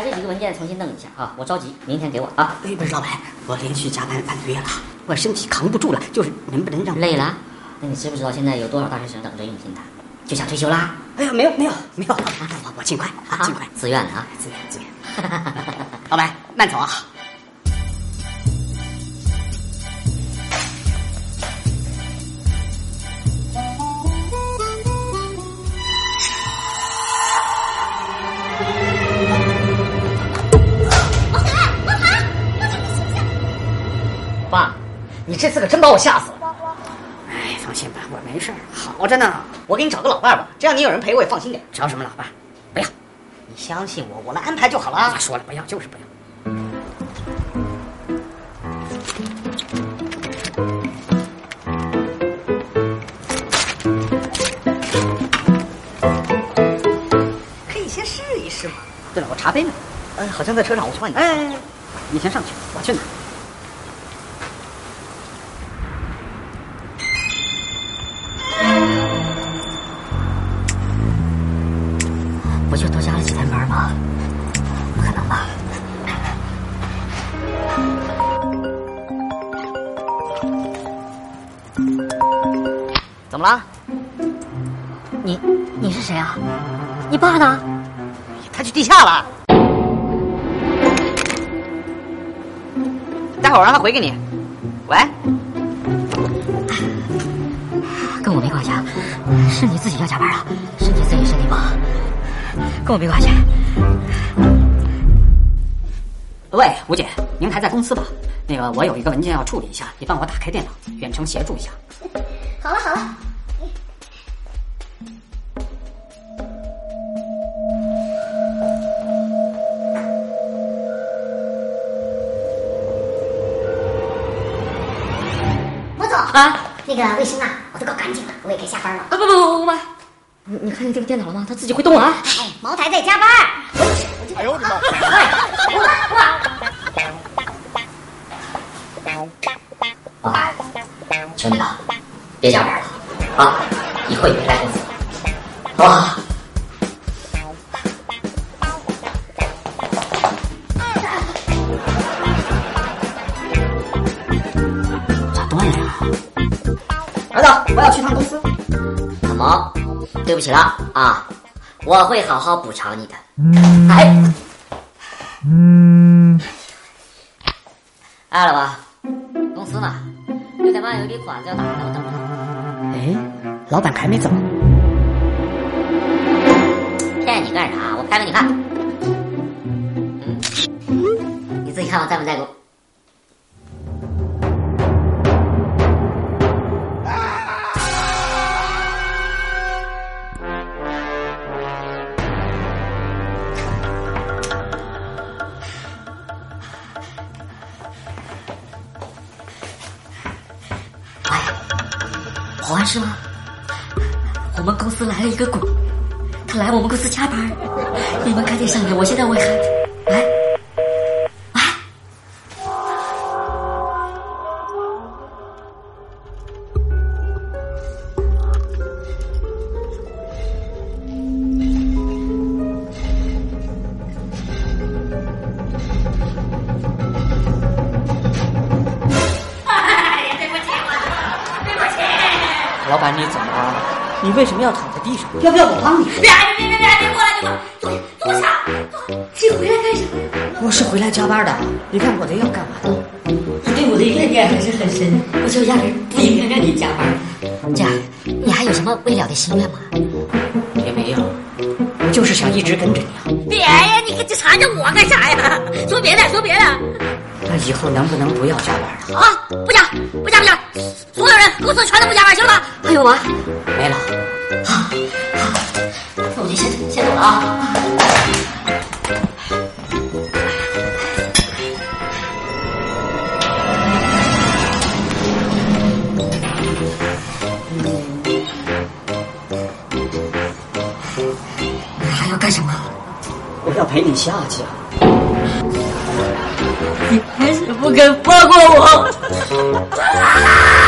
这几个文件重新弄一下啊，我着急，明天给我啊。哎，不是老板，我连续加班半个月了，我身体扛不住了，就是能不能让累了？那你知不知道现在有多少大学生等着应聘的，就想退休啦？哎呀，没有没有没有，我我尽快啊，尽快，自愿的啊，自愿自愿。老板，慢走啊。你这次可真把我吓死了。哎，放心吧，我没事儿，好着呢。我给你找个老伴吧，这样你有人陪我也放心点。找什么老伴？不要，你相信我，我来安排就好了。我说了不要，就是不要。可以先试一试嘛。对了，我茶杯呢？哎，好像在车上，我去换你。哎，你先上去，我去拿。就多加了几天班吗？不可能吧？怎么了？你你是谁啊？你爸呢？他去地下了。待会儿我让他回给你。喂，跟我没关系啊，是你自己要加班啊，身体自己身体不好，跟我没关系。喂，吴姐，您还在公司吧？那个，我有一个文件要处理一下，你帮我打开电脑，远程协助一下。好了好了，吴总啊，那个卫生啊，我都搞干净了，我也该下班了。啊不不不不不，你你看见这个电脑了吗？它自己会动啊！哎，茅台在加班。哎呦我的妈！啊，兄弟们，别加班了啊！以后也别来公司了，好不好？咋断了呀？儿子，我要去趟公司。小毛，对不起了啊，我会好好补偿你的。哎，嗯，哎，老婆，公司呢？六点半有一笔款子要打呢，我等着呢。哎，老板还没走。骗你干啥？我拍给你看。嗯，你自己看我，在不在乎？保安是吗？我们公司来了一个鬼，他来我们公司加班，你们赶紧上来，我现在我也喊。老板，你怎么了？你为什么要躺在地上？要不要我帮你？别别别别别过来！你坐坐下。你回来干什么呀？我是回来加班的。你看我这要干嘛的？你对我的怨念还是很深，我就压根不应该让你加班。这样，你还有什么未了的心愿吗？也没有，我就是想一直跟着你啊。别呀，你可这缠着我干啥呀？说别的，说别的。那以后能不能不要加班了？啊，不加，不加，不加，所有人公司全都不加班，行了吧？还有我，没了。好，好，那我就先先走了啊。还要干什么？我要陪你下去啊。你还是不肯放过我。